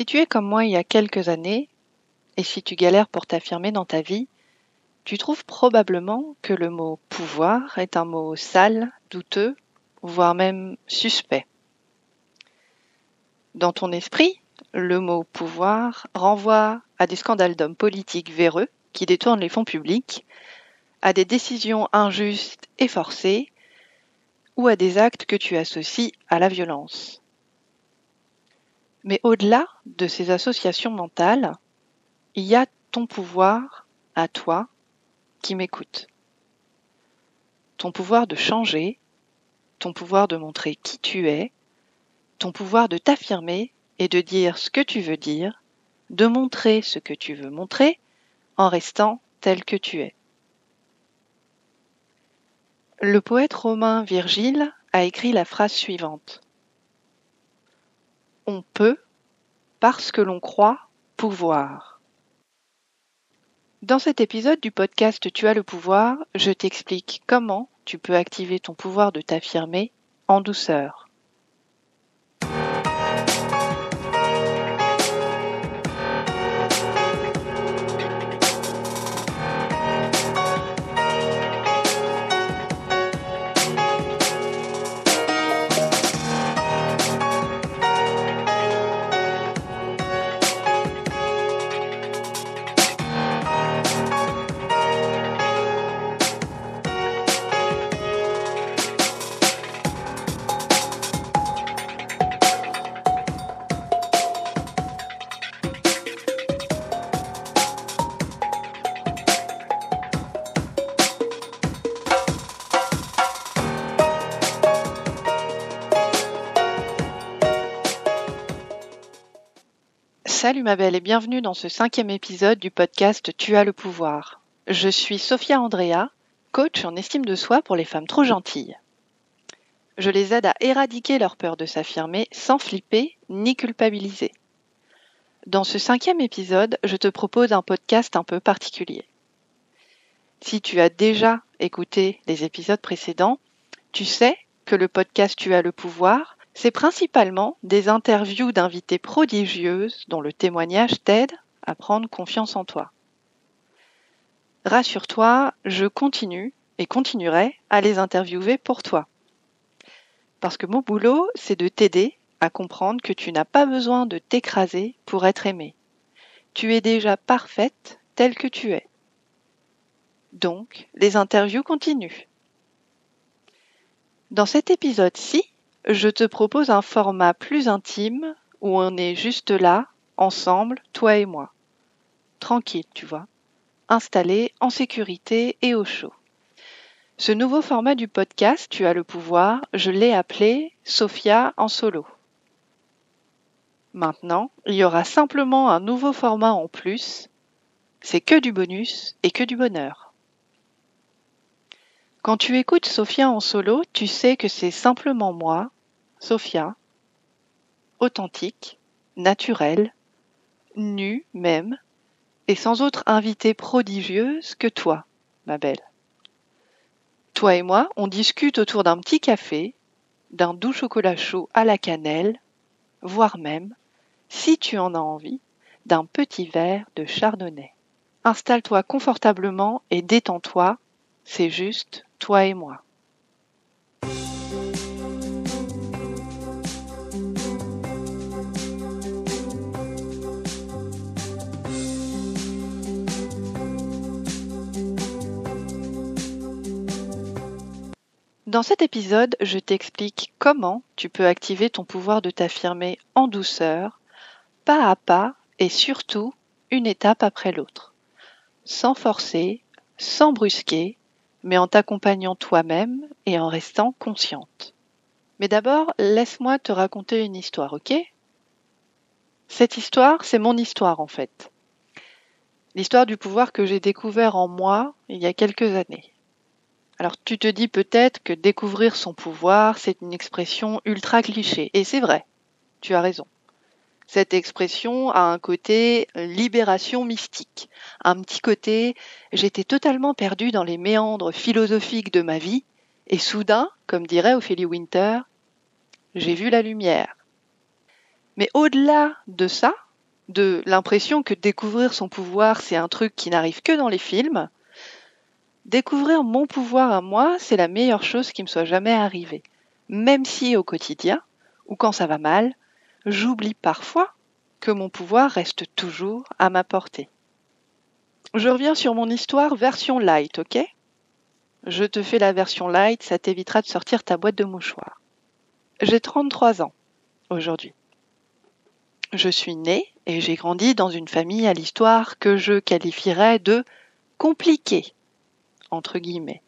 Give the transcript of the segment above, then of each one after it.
Si tu es comme moi il y a quelques années, et si tu galères pour t'affirmer dans ta vie, tu trouves probablement que le mot pouvoir est un mot sale, douteux, voire même suspect. Dans ton esprit, le mot pouvoir renvoie à des scandales d'hommes politiques véreux qui détournent les fonds publics, à des décisions injustes et forcées, ou à des actes que tu associes à la violence. Mais au-delà de ces associations mentales, il y a ton pouvoir à toi qui m'écoute. Ton pouvoir de changer, ton pouvoir de montrer qui tu es, ton pouvoir de t'affirmer et de dire ce que tu veux dire, de montrer ce que tu veux montrer en restant tel que tu es. Le poète romain Virgile a écrit la phrase suivante. On peut parce que l'on croit pouvoir. Dans cet épisode du podcast Tu as le pouvoir, je t'explique comment tu peux activer ton pouvoir de t'affirmer en douceur. Salut ma belle et bienvenue dans ce cinquième épisode du podcast Tu as le pouvoir. Je suis Sophia Andrea, coach en estime de soi pour les femmes trop gentilles. Je les aide à éradiquer leur peur de s'affirmer sans flipper ni culpabiliser. Dans ce cinquième épisode, je te propose un podcast un peu particulier. Si tu as déjà écouté les épisodes précédents, tu sais que le podcast Tu as le pouvoir c'est principalement des interviews d'invités prodigieuses dont le témoignage t'aide à prendre confiance en toi. Rassure-toi, je continue et continuerai à les interviewer pour toi. Parce que mon boulot, c'est de t'aider à comprendre que tu n'as pas besoin de t'écraser pour être aimé. Tu es déjà parfaite telle que tu es. Donc, les interviews continuent. Dans cet épisode-ci, je te propose un format plus intime où on est juste là, ensemble, toi et moi. Tranquille, tu vois. Installé, en sécurité et au chaud. Ce nouveau format du podcast, Tu as le pouvoir, je l'ai appelé Sophia en solo. Maintenant, il y aura simplement un nouveau format en plus. C'est que du bonus et que du bonheur. Quand tu écoutes Sophia en solo, tu sais que c'est simplement moi, Sophia, authentique, naturelle, nue même, et sans autre invitée prodigieuse que toi, ma belle. Toi et moi, on discute autour d'un petit café, d'un doux chocolat chaud à la cannelle, voire même, si tu en as envie, d'un petit verre de chardonnay. Installe-toi confortablement et détends-toi, c'est juste toi et moi. Dans cet épisode, je t'explique comment tu peux activer ton pouvoir de t'affirmer en douceur, pas à pas et surtout une étape après l'autre, sans forcer, sans brusquer, mais en t'accompagnant toi-même et en restant consciente. Mais d'abord, laisse-moi te raconter une histoire, ok? Cette histoire, c'est mon histoire en fait. L'histoire du pouvoir que j'ai découvert en moi il y a quelques années. Alors tu te dis peut-être que découvrir son pouvoir, c'est une expression ultra cliché, et c'est vrai, tu as raison. Cette expression a un côté libération mystique, un petit côté j'étais totalement perdu dans les méandres philosophiques de ma vie, et soudain, comme dirait Ophélie Winter, j'ai vu la lumière. Mais au-delà de ça, de l'impression que découvrir son pouvoir, c'est un truc qui n'arrive que dans les films, découvrir mon pouvoir à moi, c'est la meilleure chose qui me soit jamais arrivée. Même si au quotidien, ou quand ça va mal, j'oublie parfois que mon pouvoir reste toujours à ma portée. Je reviens sur mon histoire version light, ok? Je te fais la version light, ça t'évitera de sortir ta boîte de mouchoirs. J'ai 33 ans aujourd'hui. Je suis née et j'ai grandi dans une famille à l'histoire que je qualifierais de compliquée, entre guillemets.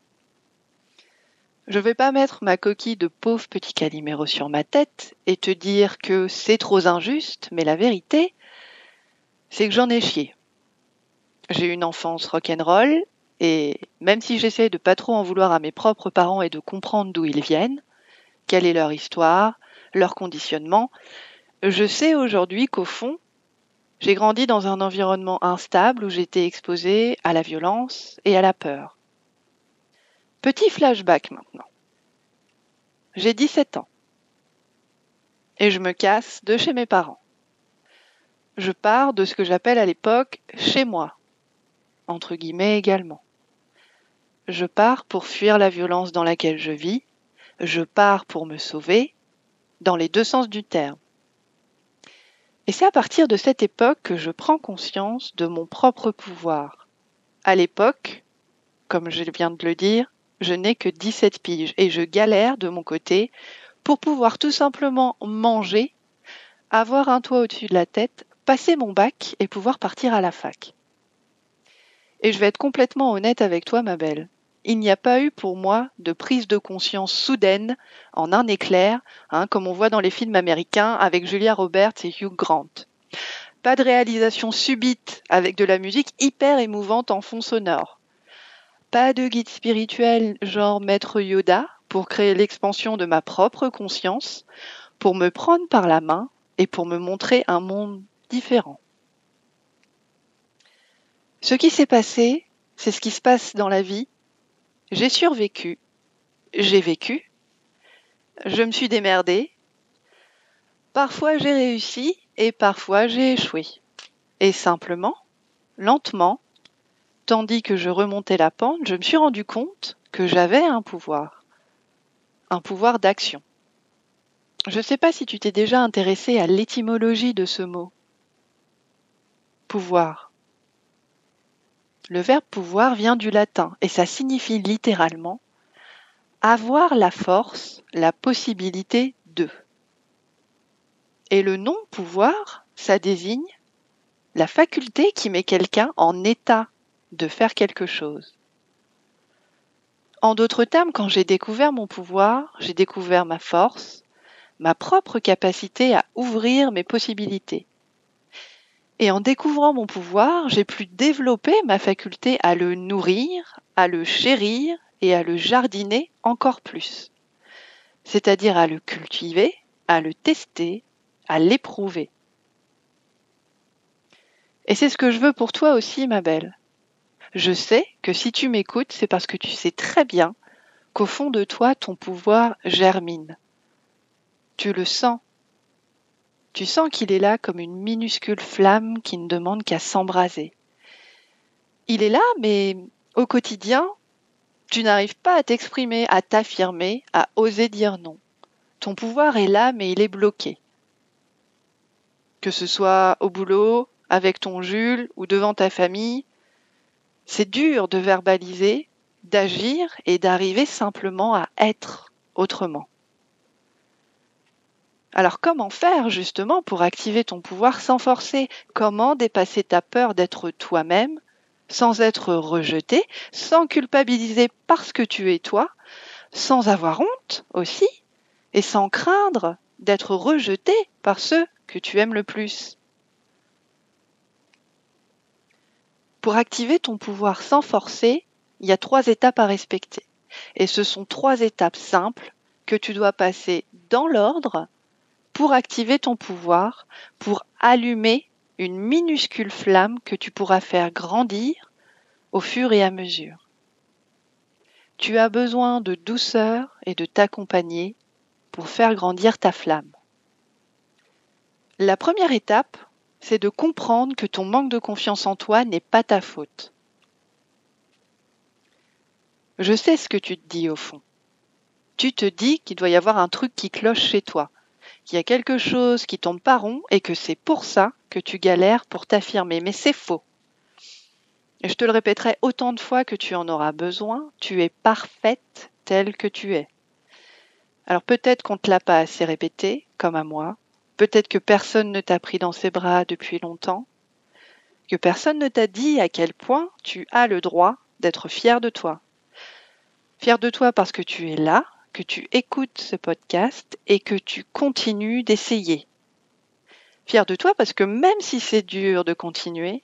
Je vais pas mettre ma coquille de pauvre petit caliméro sur ma tête et te dire que c'est trop injuste, mais la vérité, c'est que j'en ai chié. J'ai une enfance rock'n'roll et même si j'essaie de pas trop en vouloir à mes propres parents et de comprendre d'où ils viennent, quelle est leur histoire, leur conditionnement, je sais aujourd'hui qu'au fond, j'ai grandi dans un environnement instable où j'étais exposée à la violence et à la peur. Petit flashback maintenant. J'ai 17 ans. Et je me casse de chez mes parents. Je pars de ce que j'appelle à l'époque chez moi. Entre guillemets également. Je pars pour fuir la violence dans laquelle je vis. Je pars pour me sauver, dans les deux sens du terme. Et c'est à partir de cette époque que je prends conscience de mon propre pouvoir. À l'époque, comme je viens de le dire, je n'ai que 17 piges et je galère de mon côté pour pouvoir tout simplement manger, avoir un toit au-dessus de la tête, passer mon bac et pouvoir partir à la fac. Et je vais être complètement honnête avec toi, ma belle il n'y a pas eu pour moi de prise de conscience soudaine en un éclair, hein, comme on voit dans les films américains avec Julia Roberts et Hugh Grant. Pas de réalisation subite avec de la musique hyper émouvante en fond sonore. Pas de guide spirituel genre maître Yoda pour créer l'expansion de ma propre conscience, pour me prendre par la main et pour me montrer un monde différent. Ce qui s'est passé, c'est ce qui se passe dans la vie j'ai survécu, j'ai vécu, je me suis démerdée, parfois j'ai réussi et parfois j'ai échoué. Et simplement, lentement, tandis que je remontais la pente, je me suis rendu compte que j'avais un pouvoir, un pouvoir d'action. Je ne sais pas si tu t'es déjà intéressé à l'étymologie de ce mot. Pouvoir. Le verbe pouvoir vient du latin et ça signifie littéralement avoir la force, la possibilité de. Et le nom pouvoir, ça désigne la faculté qui met quelqu'un en état de faire quelque chose. En d'autres termes, quand j'ai découvert mon pouvoir, j'ai découvert ma force, ma propre capacité à ouvrir mes possibilités. Et en découvrant mon pouvoir, j'ai pu développer ma faculté à le nourrir, à le chérir et à le jardiner encore plus. C'est-à-dire à le cultiver, à le tester, à l'éprouver. Et c'est ce que je veux pour toi aussi, ma belle. Je sais que si tu m'écoutes, c'est parce que tu sais très bien qu'au fond de toi, ton pouvoir germine. Tu le sens, tu sens qu'il est là comme une minuscule flamme qui ne demande qu'à s'embraser. Il est là, mais au quotidien, tu n'arrives pas à t'exprimer, à t'affirmer, à oser dire non. Ton pouvoir est là, mais il est bloqué. Que ce soit au boulot, avec ton Jules ou devant ta famille, c'est dur de verbaliser, d'agir et d'arriver simplement à être autrement. Alors comment faire justement pour activer ton pouvoir sans forcer? Comment dépasser ta peur d'être toi-même sans être rejeté, sans culpabiliser parce que tu es toi, sans avoir honte aussi, et sans craindre d'être rejeté par ceux que tu aimes le plus? Pour activer ton pouvoir sans forcer, il y a trois étapes à respecter. Et ce sont trois étapes simples que tu dois passer dans l'ordre pour activer ton pouvoir, pour allumer une minuscule flamme que tu pourras faire grandir au fur et à mesure. Tu as besoin de douceur et de t'accompagner pour faire grandir ta flamme. La première étape, c'est de comprendre que ton manque de confiance en toi n'est pas ta faute. Je sais ce que tu te dis au fond. Tu te dis qu'il doit y avoir un truc qui cloche chez toi, qu'il y a quelque chose qui tombe pas rond et que c'est pour ça que tu galères pour t'affirmer. Mais c'est faux. Et je te le répéterai autant de fois que tu en auras besoin, tu es parfaite telle que tu es. Alors peut-être qu'on ne te l'a pas assez répété, comme à moi, peut-être que personne ne t'a pris dans ses bras depuis longtemps, que personne ne t'a dit à quel point tu as le droit d'être fier de toi. Fier de toi parce que tu es là, que tu écoutes ce podcast et que tu continues d'essayer. Fier de toi parce que même si c'est dur de continuer,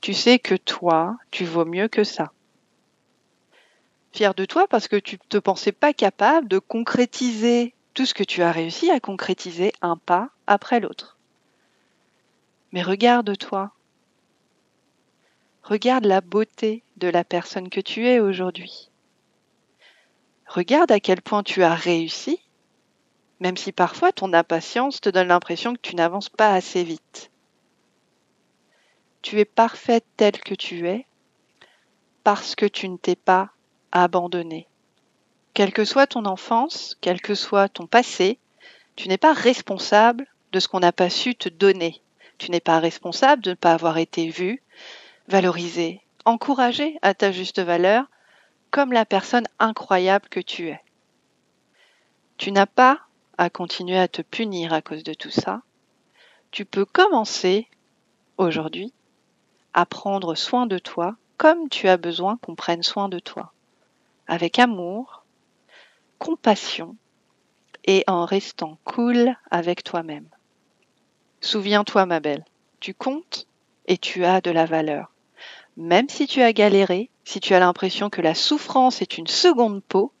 tu sais que toi, tu vaux mieux que ça. Fier de toi parce que tu ne te pensais pas capable de concrétiser tout ce que tu as réussi à concrétiser un pas après l'autre. Mais regarde-toi. Regarde la beauté de la personne que tu es aujourd'hui. Regarde à quel point tu as réussi, même si parfois ton impatience te donne l'impression que tu n'avances pas assez vite. Tu es parfaite telle que tu es parce que tu ne t'es pas abandonnée. Quelle que soit ton enfance, quel que soit ton passé, tu n'es pas responsable de ce qu'on n'a pas su te donner. Tu n'es pas responsable de ne pas avoir été vu, valorisé, encouragé à ta juste valeur, comme la personne incroyable que tu es. Tu n'as pas à continuer à te punir à cause de tout ça. Tu peux commencer aujourd'hui à prendre soin de toi comme tu as besoin qu'on prenne soin de toi, avec amour, compassion et en restant cool avec toi-même. Souviens-toi, ma belle, tu comptes et tu as de la valeur. Même si tu as galéré, si tu as l'impression que la souffrance est une seconde peau,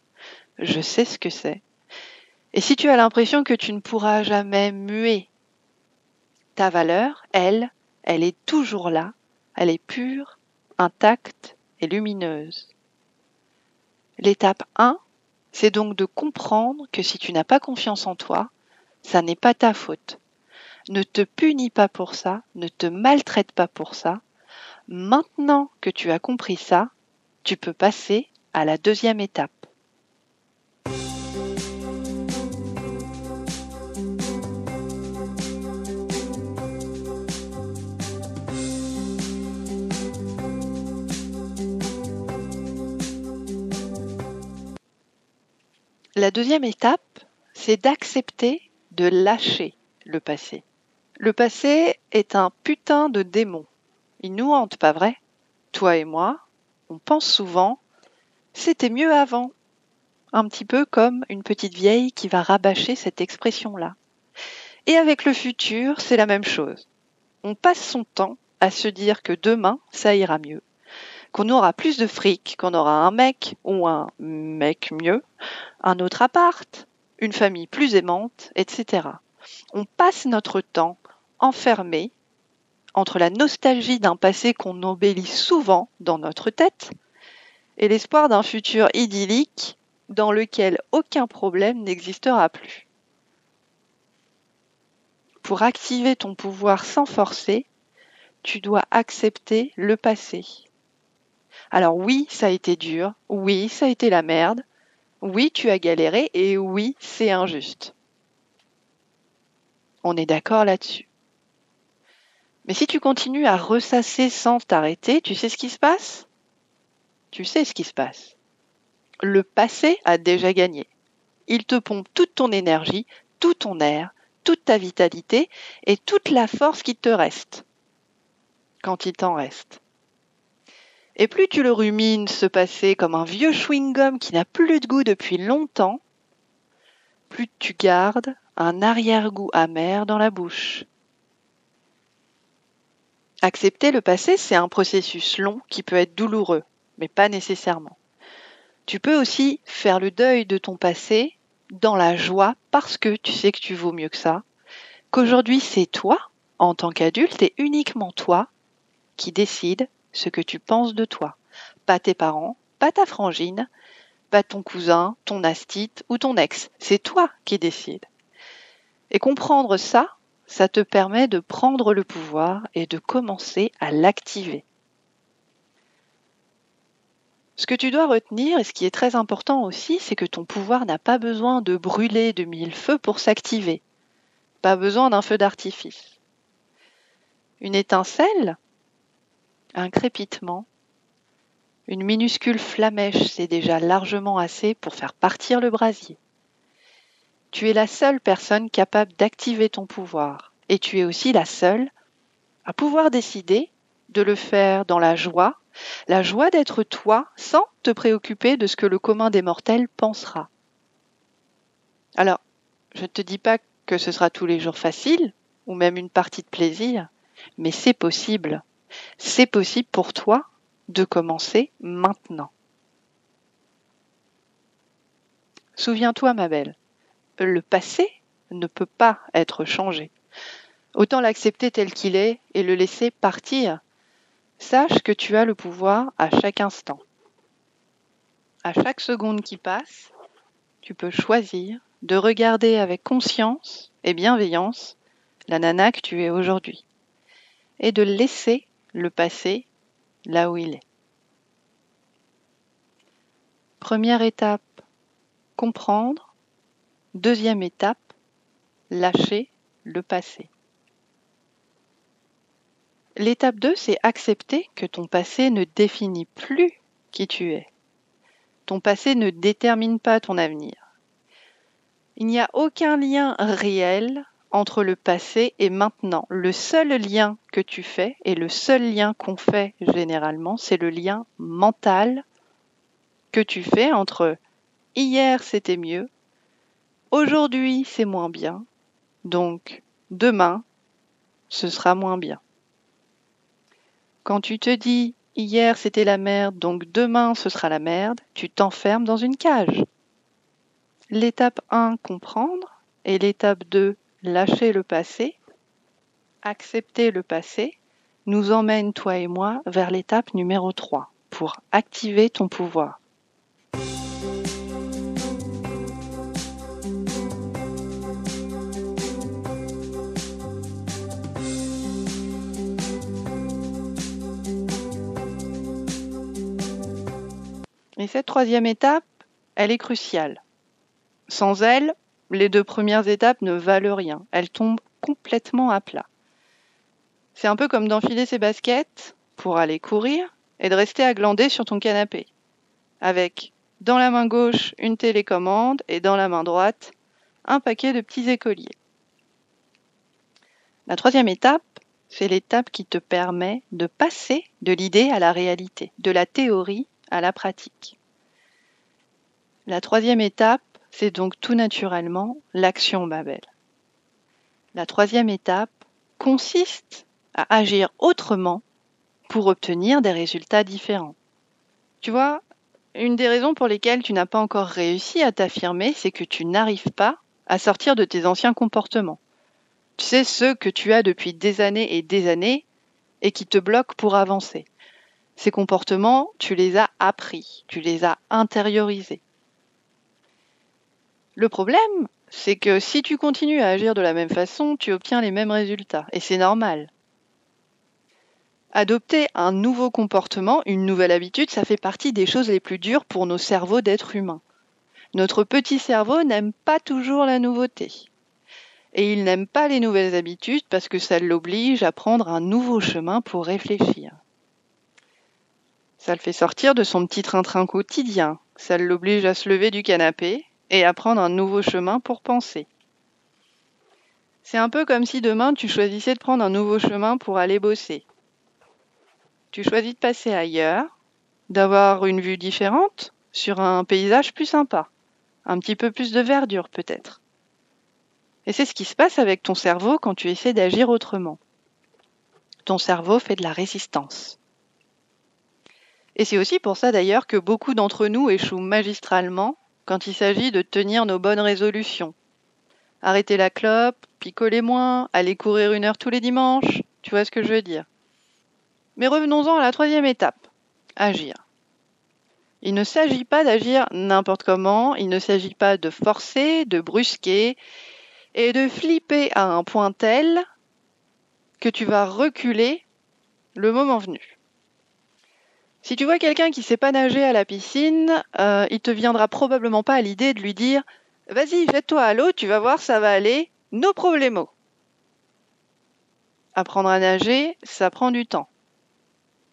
je sais ce que c'est. Et si tu as l'impression que tu ne pourras jamais muer, ta valeur, elle, elle est toujours là elle est pure, intacte et lumineuse. L'étape 1, c'est donc de comprendre que si tu n'as pas confiance en toi, ça n'est pas ta faute. Ne te punis pas pour ça, ne te maltraite pas pour ça. Maintenant que tu as compris ça, tu peux passer à la deuxième étape. La deuxième étape, c'est d'accepter de lâcher le passé. Le passé est un putain de démon. Il nous hante, pas vrai? Toi et moi, on pense souvent c'était mieux avant. Un petit peu comme une petite vieille qui va rabâcher cette expression-là. Et avec le futur, c'est la même chose. On passe son temps à se dire que demain, ça ira mieux qu'on aura plus de fric, qu'on aura un mec ou un mec mieux, un autre appart, une famille plus aimante, etc. On passe notre temps enfermé entre la nostalgie d'un passé qu'on embellit souvent dans notre tête et l'espoir d'un futur idyllique dans lequel aucun problème n'existera plus. Pour activer ton pouvoir sans forcer, tu dois accepter le passé. Alors oui, ça a été dur, oui, ça a été la merde, oui, tu as galéré et oui, c'est injuste. On est d'accord là-dessus. Mais si tu continues à ressasser sans t'arrêter, tu sais ce qui se passe? Tu sais ce qui se passe. Le passé a déjà gagné. Il te pompe toute ton énergie, tout ton air, toute ta vitalité et toute la force qui te reste. Quand il t'en reste. Et plus tu le rumines se passer comme un vieux chewing-gum qui n'a plus de goût depuis longtemps, plus tu gardes un arrière-goût amer dans la bouche. Accepter le passé, c'est un processus long qui peut être douloureux, mais pas nécessairement. Tu peux aussi faire le deuil de ton passé dans la joie parce que tu sais que tu vaux mieux que ça, qu'aujourd'hui c'est toi, en tant qu'adulte, et uniquement toi, qui décide ce que tu penses de toi. Pas tes parents, pas ta frangine, pas ton cousin, ton astite ou ton ex. C'est toi qui décides. Et comprendre ça, ça te permet de prendre le pouvoir et de commencer à l'activer. Ce que tu dois retenir, et ce qui est très important aussi, c'est que ton pouvoir n'a pas besoin de brûler de mille feux pour s'activer. Pas besoin d'un feu d'artifice. Une étincelle, un crépitement, une minuscule flamèche, c'est déjà largement assez pour faire partir le brasier. Tu es la seule personne capable d'activer ton pouvoir, et tu es aussi la seule à pouvoir décider de le faire dans la joie, la joie d'être toi sans te préoccuper de ce que le commun des mortels pensera. Alors, je ne te dis pas que ce sera tous les jours facile, ou même une partie de plaisir, mais c'est possible. C'est possible pour toi de commencer maintenant. Souviens-toi, ma belle, le passé ne peut pas être changé. Autant l'accepter tel qu'il est et le laisser partir. Sache que tu as le pouvoir à chaque instant. À chaque seconde qui passe, tu peux choisir de regarder avec conscience et bienveillance la nana que tu es aujourd'hui et de laisser le passé là où il est. Première étape, comprendre. Deuxième étape, lâcher le passé. L'étape 2, c'est accepter que ton passé ne définit plus qui tu es. Ton passé ne détermine pas ton avenir. Il n'y a aucun lien réel entre le passé et maintenant. Le seul lien que tu fais, et le seul lien qu'on fait généralement, c'est le lien mental que tu fais entre hier c'était mieux, aujourd'hui c'est moins bien, donc demain ce sera moins bien. Quand tu te dis hier c'était la merde, donc demain ce sera la merde, tu t'enfermes dans une cage. L'étape 1, comprendre, et l'étape 2, lâcher le passé, accepter le passé, nous emmène, toi et moi, vers l'étape numéro 3, pour activer ton pouvoir. Et cette troisième étape, elle est cruciale. Sans elle, les deux premières étapes ne valent rien. Elles tombent complètement à plat. C'est un peu comme d'enfiler ses baskets pour aller courir et de rester à glander sur ton canapé. Avec dans la main gauche une télécommande et dans la main droite un paquet de petits écoliers. La troisième étape, c'est l'étape qui te permet de passer de l'idée à la réalité, de la théorie à la pratique. La troisième étape, c'est donc tout naturellement l'action Babel. La troisième étape consiste à agir autrement pour obtenir des résultats différents. Tu vois, une des raisons pour lesquelles tu n'as pas encore réussi à t'affirmer, c'est que tu n'arrives pas à sortir de tes anciens comportements. Tu sais, ceux que tu as depuis des années et des années et qui te bloquent pour avancer. Ces comportements, tu les as appris, tu les as intériorisés. Le problème, c'est que si tu continues à agir de la même façon, tu obtiens les mêmes résultats, et c'est normal. Adopter un nouveau comportement, une nouvelle habitude, ça fait partie des choses les plus dures pour nos cerveaux d'êtres humains. Notre petit cerveau n'aime pas toujours la nouveauté. Et il n'aime pas les nouvelles habitudes parce que ça l'oblige à prendre un nouveau chemin pour réfléchir. Ça le fait sortir de son petit train-train quotidien. Ça l'oblige à se lever du canapé, et apprendre un nouveau chemin pour penser. C'est un peu comme si demain tu choisissais de prendre un nouveau chemin pour aller bosser. Tu choisis de passer ailleurs, d'avoir une vue différente sur un paysage plus sympa, un petit peu plus de verdure peut-être. Et c'est ce qui se passe avec ton cerveau quand tu essaies d'agir autrement. Ton cerveau fait de la résistance. Et c'est aussi pour ça d'ailleurs que beaucoup d'entre nous échouent magistralement quand il s'agit de tenir nos bonnes résolutions. Arrêter la clope, picoler moins, aller courir une heure tous les dimanches, tu vois ce que je veux dire. Mais revenons-en à la troisième étape, agir. Il ne s'agit pas d'agir n'importe comment, il ne s'agit pas de forcer, de brusquer, et de flipper à un point tel que tu vas reculer le moment venu. Si tu vois quelqu'un qui sait pas nager à la piscine, euh, il te viendra probablement pas à l'idée de lui dire Vas-y, jette-toi à l'eau, tu vas voir, ça va aller, no problemo. Apprendre à nager, ça prend du temps.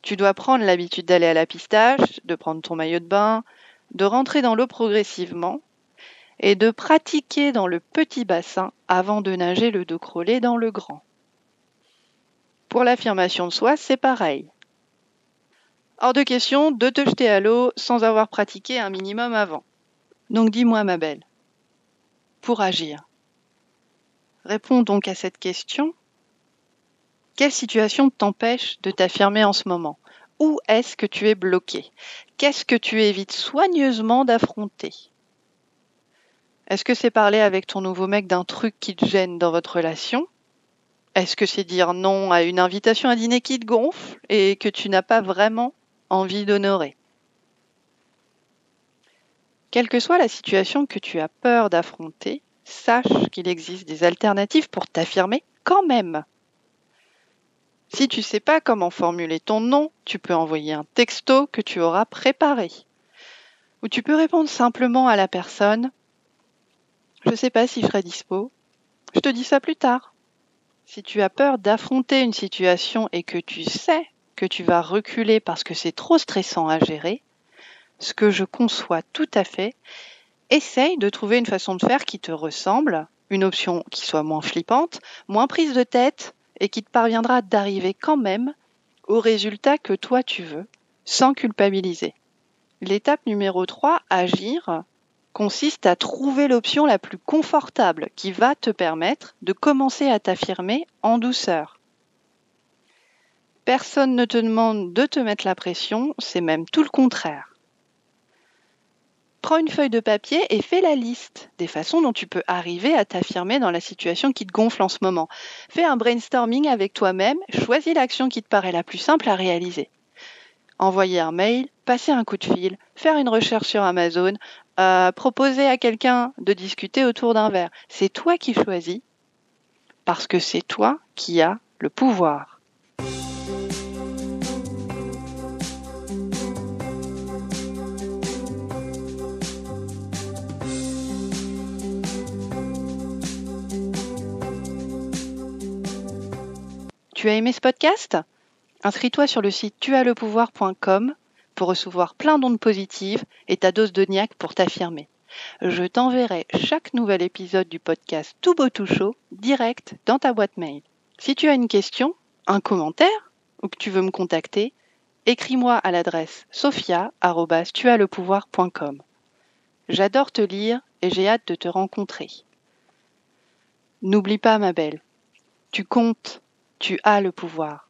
Tu dois prendre l'habitude d'aller à la pistache, de prendre ton maillot de bain, de rentrer dans l'eau progressivement et de pratiquer dans le petit bassin avant de nager le dos crawlé dans le grand. Pour l'affirmation de soi, c'est pareil. Hors de question de te jeter à l'eau sans avoir pratiqué un minimum avant. Donc dis-moi, ma belle, pour agir, réponds donc à cette question. Quelle situation t'empêche de t'affirmer en ce moment? Où est-ce que tu es bloqué? Qu'est-ce que tu évites soigneusement d'affronter? Est-ce que c'est parler avec ton nouveau mec d'un truc qui te gêne dans votre relation? Est-ce que c'est dire non à une invitation à dîner qui te gonfle et que tu n'as pas vraiment envie d'honorer Quelle que soit la situation que tu as peur d'affronter, sache qu'il existe des alternatives pour t'affirmer quand même. Si tu ne sais pas comment formuler ton nom, tu peux envoyer un texto que tu auras préparé. Ou tu peux répondre simplement à la personne Je ne sais pas si je serai dispo. Je te dis ça plus tard. Si tu as peur d'affronter une situation et que tu sais que tu vas reculer parce que c'est trop stressant à gérer, ce que je conçois tout à fait, essaye de trouver une façon de faire qui te ressemble, une option qui soit moins flippante, moins prise de tête et qui te parviendra d'arriver quand même au résultat que toi tu veux, sans culpabiliser. L'étape numéro 3, agir, consiste à trouver l'option la plus confortable qui va te permettre de commencer à t'affirmer en douceur. Personne ne te demande de te mettre la pression, c'est même tout le contraire. Prends une feuille de papier et fais la liste des façons dont tu peux arriver à t'affirmer dans la situation qui te gonfle en ce moment. Fais un brainstorming avec toi-même, choisis l'action qui te paraît la plus simple à réaliser. Envoyer un mail, passer un coup de fil, faire une recherche sur Amazon, euh, proposer à quelqu'un de discuter autour d'un verre. C'est toi qui choisis parce que c'est toi qui as le pouvoir. Tu as aimé ce podcast? Inscris-toi sur le site tuaslepouvoir.com pour recevoir plein d'ondes positives et ta dose de pour t'affirmer. Je t'enverrai chaque nouvel épisode du podcast Tout beau tout chaud direct dans ta boîte mail. Si tu as une question, un commentaire ou que tu veux me contacter, écris-moi à l'adresse sophia@tuaslepouvoir.com. J'adore te lire et j'ai hâte de te rencontrer. N'oublie pas ma belle, tu comptes tu as le pouvoir.